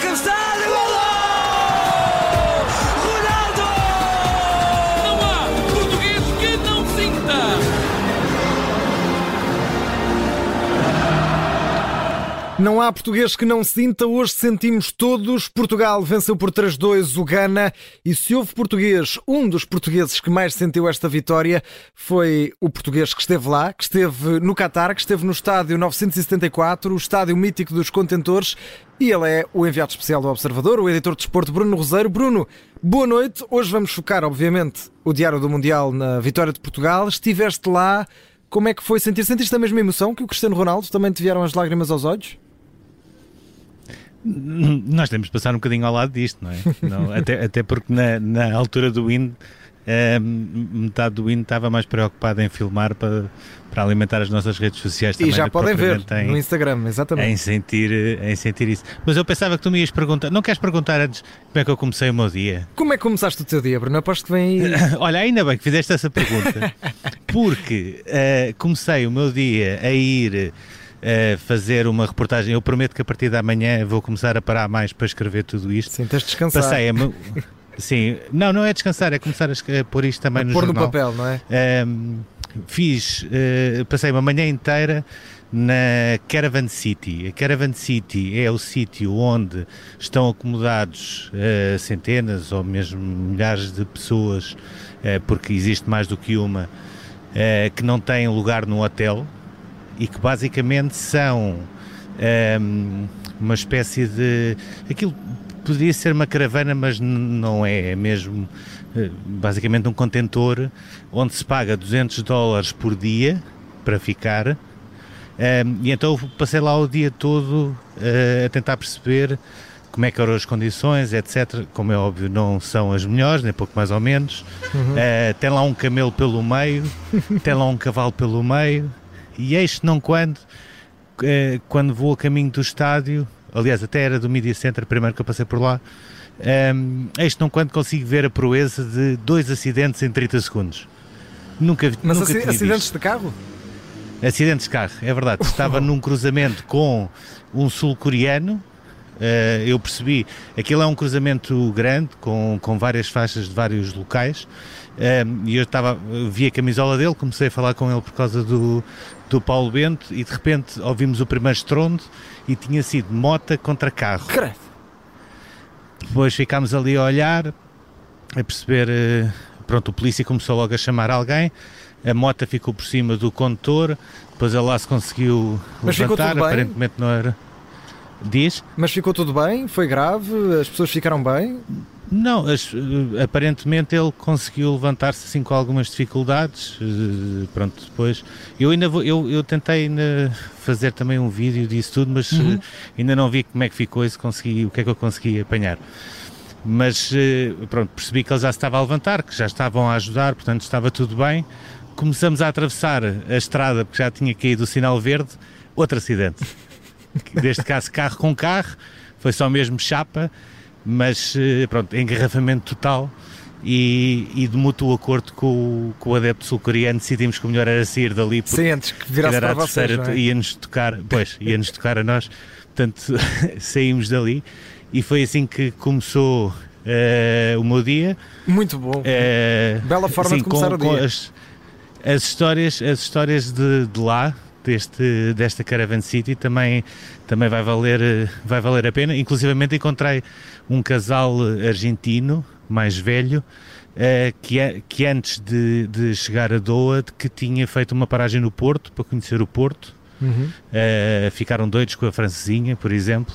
cabeçada, golo! Ronaldo! Não há português que não sinta. Não há português que não sinta, hoje sentimos todos. Portugal venceu por 3-2 o Ghana e se houve português, um dos portugueses que mais sentiu esta vitória foi o português que esteve lá, que esteve no Qatar, que esteve no estádio 974, o estádio mítico dos contentores e ele é o enviado especial do Observador, o editor de desporto Bruno Roseiro. Bruno, boa noite. Hoje vamos focar, obviamente, o Diário do Mundial na vitória de Portugal. Estiveste lá, como é que foi sentir? Sentiste a mesma emoção que o Cristiano Ronaldo? Também te vieram as lágrimas aos olhos? Nós temos de passar um bocadinho ao lado disto, não é? Não, até, até porque na, na altura do hino, eh, metade do hino estava mais preocupado em filmar para, para alimentar as nossas redes sociais também. E já podem ver em, no Instagram, exatamente. em sentir, em sentir isso. Mas eu pensava que tu me ias perguntar, não queres perguntar antes como é que eu comecei o meu dia? Como é que começaste o teu dia, Bruno? Aposto que vem aí. Olha, ainda bem que fizeste essa pergunta, porque eh, comecei o meu dia a ir eh, fazer uma reportagem. Eu prometo que a partir da manhã vou começar a parar mais para escrever tudo isto. Sim, tens de descansar. Passei a. Sim, não, não é descansar, é começar a, a pôr isto também no Pôr no jornal. papel, não é? Ahm, fiz, eh, passei uma manhã inteira na Caravan City. A Caravan City é o sítio onde estão acomodados eh, centenas ou mesmo milhares de pessoas, eh, porque existe mais do que uma, que não têm lugar no hotel e que basicamente são ahm, uma espécie de. aquilo poderia ser uma caravana, mas não é, é mesmo eh, basicamente um contentor onde se paga 200 dólares por dia para ficar. Ahm, e então eu passei lá o dia todo eh, a tentar perceber como é que eram as condições, etc. Como é óbvio, não são as melhores, nem pouco mais ou menos. Eh, tem lá um camelo pelo meio, tem lá um cavalo pelo meio, e eis não quando, eh, quando vou a caminho do estádio, aliás, até era do Media Center, primeiro que eu passei por lá, um, eis não quando consigo ver a proeza de dois acidentes em 30 segundos. Nunca, vi- Mas nunca tinha acidentes visto. de carro? Acidentes de carro, é verdade. Estava num cruzamento com um sul-coreano. Eh, eu percebi, aquilo é um cruzamento grande, com, com várias faixas de vários locais. eh, e eu estava, vi a camisola dele, comecei a falar com ele por causa do, do Paulo Bento. E de repente ouvimos o primeiro estrondo e tinha sido mota contra carro. Credo. Depois ficámos ali a olhar, a perceber. eh, Pronto, o polícia começou logo a chamar alguém. A moto ficou por cima do condutor. Depois ele lá se conseguiu Mas levantar. Aparentemente não era. Diz? Mas ficou tudo bem? Foi grave? As pessoas ficaram bem? Não, as- eh, aparentemente ele conseguiu levantar-se assim com algumas dificuldades. eh, Pronto, depois. Eu ainda vou, eu, eu tentei fazer também um vídeo disso tudo, mas Uhum. eh, ainda não vi como é que ficou se consegui, o que é que eu consegui apanhar. Mas pronto, percebi que ele já se estava a levantar, que já estavam a ajudar, portanto estava tudo bem. Começamos a atravessar a estrada porque já tinha caído o sinal verde, outro acidente. Deste caso, carro com carro, foi só mesmo chapa, mas eh, pronto, engarrafamento total. E, e de mútuo acordo com, o- com o adepto sul-coreano, decidimos que o melhor era sair dali porque Sim, antes que virasse para a vocês, terceira, é? ia-nos tocar, pois, ia-nos tocar a nós, portanto saímos dali e foi assim que começou eh, o meu dia. Muito bom. Eh, Bela forma de com- começar o com dia. As, as histórias, as histórias de, de lá, deste, desta Caravan City, também, também vai, valer, vai valer a pena. Inclusivamente encontrei um casal argentino, mais velho, eh, que, a- que antes de, de chegar a Doha, que tinha feito uma paragem no Porto, para conhecer o Porto. Uhum. Uh, ficaram doidos com a francesinha, por exemplo.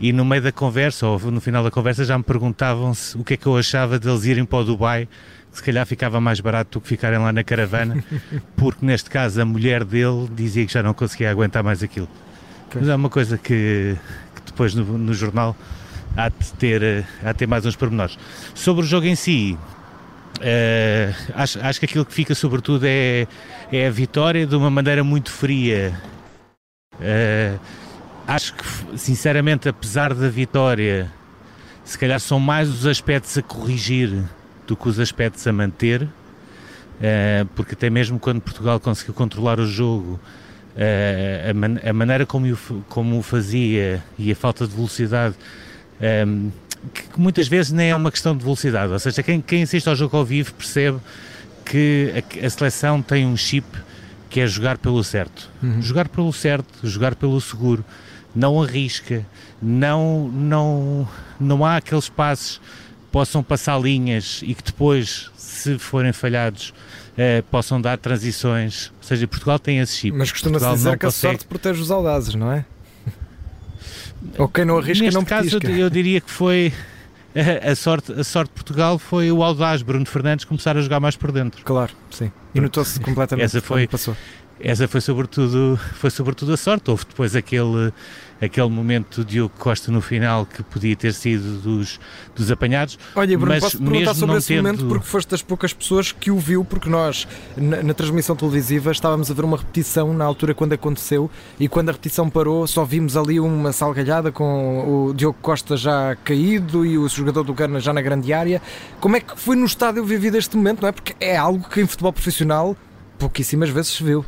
E no meio da conversa, ou no final da conversa, já me perguntavam se o que é que eu achava deles irem para o Dubai, se calhar ficava mais barato do que ficarem lá na caravana, porque neste caso a mulher dele dizia que já não conseguia aguentar mais aquilo. Pois. Mas é uma coisa que, que depois no, no jornal há de, ter, eh, há de ter mais uns pormenores. Sobre o jogo em si, eh, acho, acho que aquilo que fica sobretudo é, é a vitória de uma maneira muito fria. Eh, acho que, sinceramente, apesar da vitória, se calhar são mais os aspectos a corrigir do que os aspectos a manter, eh, porque até mesmo quando Portugal conseguiu controlar o jogo, eh, a, man- a maneira como o, f- como o fazia e a falta de velocidade Um, que muitas vezes nem é uma questão de velocidade, ou seja, quem, quem assiste ao jogo ao vivo percebe que a, a seleção tem um chip que é jogar pelo certo. Uhum. Jogar pelo certo, jogar pelo seguro, não arrisca, não, não, não há aqueles passos possam passar linhas e que depois, se forem falhados, eh, possam dar transições. Ou seja, Portugal tem esse chip. Mas costuma-se dizer que a sorte protege os audazes, não é? Ou quem não arrisca Neste não caso, eu diria que foi a sorte, a sorte de Portugal foi o audaz Bruno Fernandes começar a jogar mais por dentro. Claro, sim. E notou-se completamente essa foi, passou. Essa foi sobretudo, foi sobretudo a sorte. Houve depois aquele, aquele momento de Diogo Costa no final que podia ter sido dos, dos apanhados. Olha, Bruno, mas posso perguntar sobre esse tendo... momento porque foste das poucas pessoas que o viu, porque nós, na, na, transmissão televisiva, estávamos a ver uma repetição na altura quando aconteceu e quando a repetição parou só vimos ali uma salgalhada com o Diogo Costa já caído e o jogador do Gana já na grande área. Como é que foi no estádio vivido este momento, não é? Porque é algo que em futebol profissional pouquíssimas vezes se viu.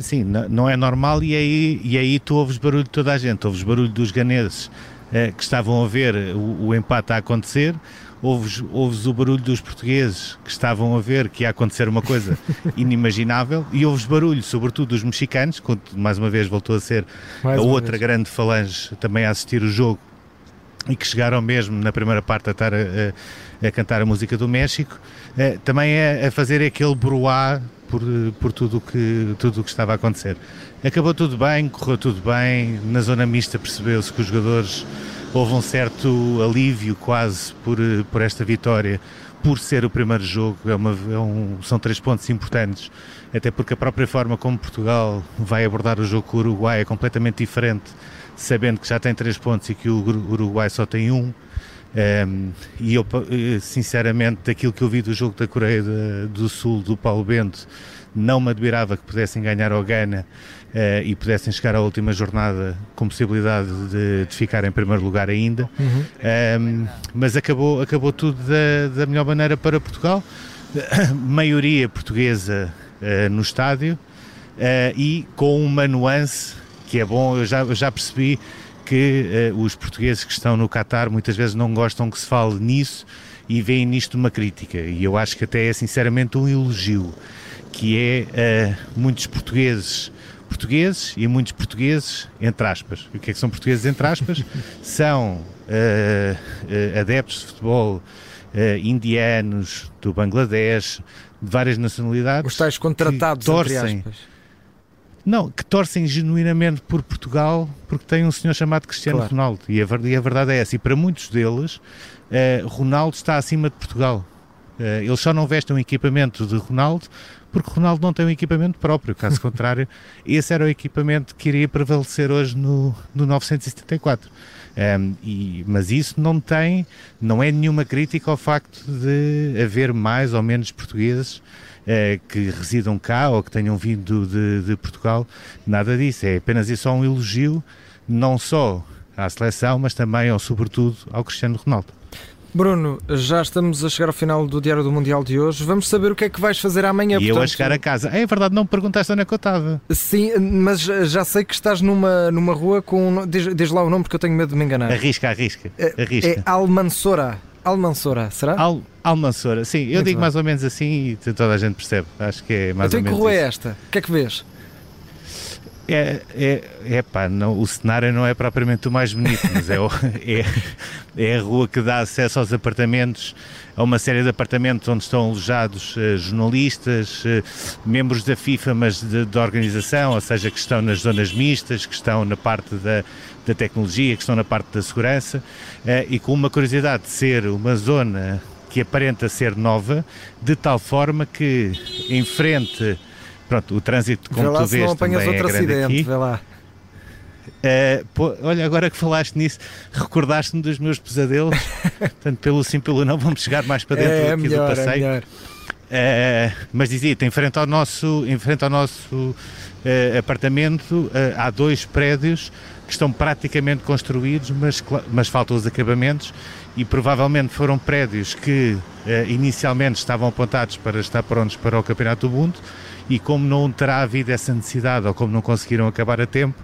Sim, não é normal e aí, e aí tu ouves barulho de toda a gente, ouves barulho dos ganeses eh, que estavam a ver o, o, empate a acontecer, ouves, ouves o barulho dos portugueses que estavam a ver que ia acontecer uma coisa inimaginável. E ouves barulho, sobretudo dos mexicanos, que mais uma vez voltou a ser mais a outra vez. grande falange também a assistir o jogo. E que chegaram mesmo na primeira parte a estar a, a, a cantar a música do México, eh, também a, a fazer aquele bruá por, por tudo que, o que estava a acontecer. Acabou tudo bem, correu tudo bem, na zona mista percebeu-se que os jogadores houve um certo alívio quase por, por esta vitória, por ser o primeiro jogo, é uma, é um, são três pontos importantes, até porque a própria forma como Portugal vai abordar o jogo com o Uruguai é completamente diferente, sabendo que já tem três pontos e que o Uruguai só tem um. Um, e eu, eh, sinceramente, daquilo que eu vi do jogo da Coreia do Sul, do Paulo Bento, não me admirava que pudessem ganhar ao Ghana uh, e pudessem chegar à última jornada com possibilidade de, de ficar em primeiro lugar ainda. Uhum. Um, mas acabou, acabou tudo da, da melhor maneira para Portugal. maioria portuguesa uh, no estádio uh, e com uma nuance que é bom, eu já, eu já percebi que uh, os portugueses que estão no Qatar muitas vezes não gostam que se fale nisso e veem nisto uma crítica. E eu acho que até é sinceramente um elogio, que é uh, muitos portugueses portugueses e muitos portugueses entre aspas. E o que é que são portugueses entre aspas? são uh, adeptos de futebol indianos, do Bangladesh, de várias nacionalidades. Os tais contratados, torcem, não, que torcem genuinamente por Portugal porque tem um senhor chamado Cristiano claro. Ronaldo. E a, e a, verdade é essa. E para muitos deles, uh, Ronaldo está acima de Portugal. Uh, eles só não vestem um equipamento de Ronaldo porque Ronaldo não tem um equipamento próprio. Caso contrário, esse era o equipamento que iria prevalecer hoje no, no 974. Um, e, mas isso não tem, não é nenhuma crítica ao facto de haver mais ou menos portugueses eh, que residam cá ou que tenham vindo de, de Portugal, nada disso. É apenas e só um elogio, não só à seleção, mas também, ou sobretudo, ao Cristiano Ronaldo. Bruno, já estamos a chegar ao final do Diário do Mundial de hoje. Vamos saber o que é que vais fazer amanhã. E portanto... eu a chegar a casa. É verdade, não me perguntaste onde é que eu estava. Sim, mas já sei que estás numa, numa rua com. Diz, diz lá o nome porque eu tenho medo de me enganar. Arrisca, arrisca. É, arrisca. É Almansora. Almansora, será? Al, Almansora, sim, eu Muito digo bem. mais ou menos assim e toda a gente percebe. Acho que é mais então, ou menos. Então, que rua é esta? O que é que vês? É, é, é pá, não, o cenário não é propriamente o mais bonito, mas é, é, é a rua que dá acesso aos apartamentos, a uma série de apartamentos onde estão alojados uh, jornalistas, uh, membros da FIFA, mas da organização, ou seja, que estão nas zonas mistas, que estão na parte da, da tecnologia, que estão na parte da segurança, uh, e com uma curiosidade de ser uma zona que aparenta ser nova, de tal forma que em frente Pronto, o trânsito, como tu vês, também é grande acidente, aqui. Vê lá. Uh, pô, olha, agora que falaste nisso, recordaste-me dos meus pesadelos. Portanto, pelo sim, pelo não, vamos chegar mais para dentro é, aqui melhor, do é passeio. É uh, mas dizia, em frente ao nosso, em frente ao nosso uh, apartamento, há dois prédios que estão praticamente construídos, mas, mas faltam os acabamentos e provavelmente foram prédios que inicialmente estavam apontados para estar prontos para o Campeonato do Mundo e como não terá havido essa necessidade ou como não conseguiram acabar a tempo,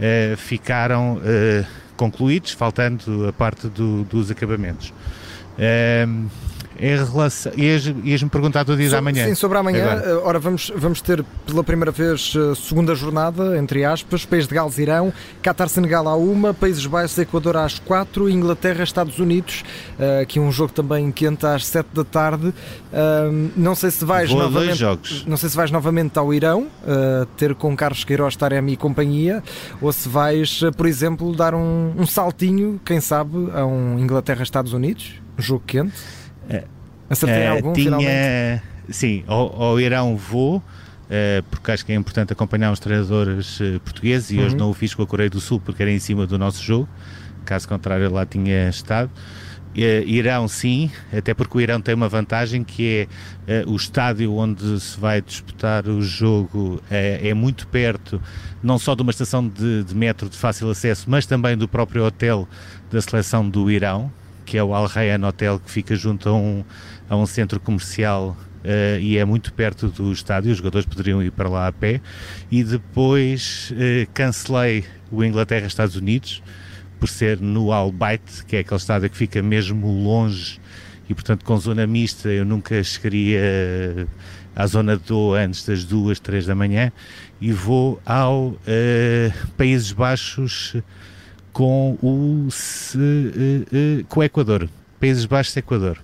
eh, ficaram, eh, concluídos, faltando a parte do, dos acabamentos. Um, em relação. Ias-me perguntar do dia so, amanhã. Sim, sobre amanhã. Agora. Eh, ora, vamos, vamos ter pela primeira vez eh, segunda jornada, entre aspas, País de Gales Irão, Qatar Senegal à uma, Países Baixos Equador às quatro, Inglaterra Estados Unidos, uh, aqui um jogo também quente às sete da tarde. Uh, não sei se vais Vou novamente. Não sei se vais novamente ao Irão, uh, ter com Carlos Queiroz, Taremi e companhia, ou se vais, por exemplo, dar um, um saltinho, quem sabe, a um Inglaterra-Estados Unidos, jogo quente. É, Acertei uh, algum, tinha, finalmente? Sim, ao, ao Irão vou, uh, porque acho que é importante acompanhar os treinadores uh, portugueses e uhum. hoje não o fiz com a Coreia do Sul porque era em cima do nosso jogo, caso contrário lá tinha estado. Uh, Irão sim, até porque o Irão tem uma vantagem que é o estádio onde se vai disputar o jogo uh, é muito perto, não só de uma estação de, de, metro de fácil acesso, mas também do próprio hotel da seleção do Irão, que é o Al Rayyan Hotel, que fica junto a um, a um centro comercial Uh, e é muito perto do estádio, os jogadores poderiam ir para lá a pé. E depois uh, cancelei o Inglaterra-Estados Unidos por ser no Albight, que é aquele estádio que fica mesmo longe e, portanto, com zona mista. Eu nunca chegaria à zona do antes das duas, três da manhã e vou ao uh, Países Baixos com o, se, com o Equador. Países Baixos Equador.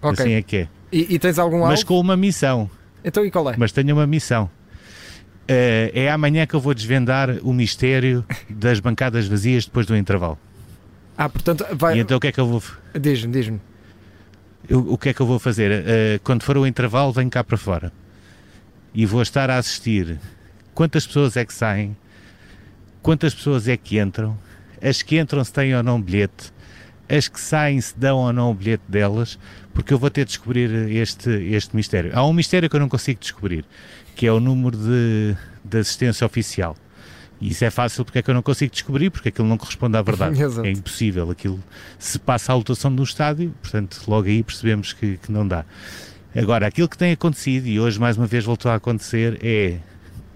Okay. Assim é que é. E, e tens algum Mas com uma missão. Então e qual é? Mas tenho uma missão. Uh, é amanhã que eu vou desvendar o mistério das bancadas vazias depois do intervalo. Ah, portanto, vai. E então o que é que eu vou. Diz-me, diz-me. O, o que é que eu vou fazer? Uh, quando for o intervalo, venho cá para fora e vou estar a assistir quantas pessoas é que saem, quantas pessoas é que entram, as que entram se têm ou não bilhete, as que saem se dão ou não o bilhete delas, porque eu vou ter de descobrir este, este mistério. Há um mistério que eu não consigo descobrir, que é o número de, de assistência oficial. E isso é fácil porque é que eu não consigo descobrir, porque aquilo não corresponde à verdade. é impossível. Aquilo se passa a lotação no estádio, portanto, logo aí percebemos que, que não dá. Agora, aquilo que tem acontecido, e hoje mais uma vez voltou a acontecer, é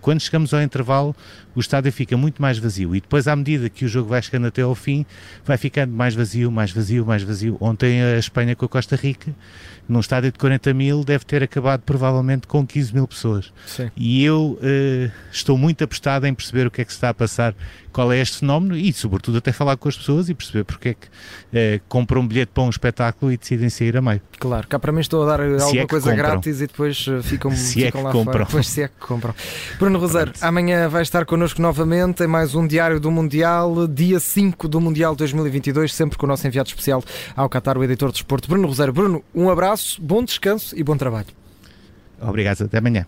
quando chegamos ao intervalo, o estádio fica muito mais vazio e depois, à medida que o jogo vai chegando até ao fim, vai ficando mais vazio, mais vazio, mais vazio. Ontem a Espanha com a Costa Rica, num estádio de 40 mil, deve ter acabado provavelmente com 15 mil pessoas. Sim. E eu uh, estou muito apostado em perceber o que é que se está a passar qual é este fenómeno e, sobretudo, até falar com as pessoas e perceber porque é que eh, compram um bilhete para um espetáculo e decidem sair a meio. Claro, cá para mim estou a dar se alguma é coisa compram. grátis e depois eh, ficam, se é ficam é lá compram. fora. Depois se é que compram. Bruno Rosário, amanhã vai estar connosco novamente em mais um Diário do Mundial, dia 5 do Mundial 2022, sempre com o nosso enviado especial ao Qatar, o editor de esporte, Bruno Rosário. Bruno, um abraço, bom descanso e bom trabalho. Obrigado, até amanhã.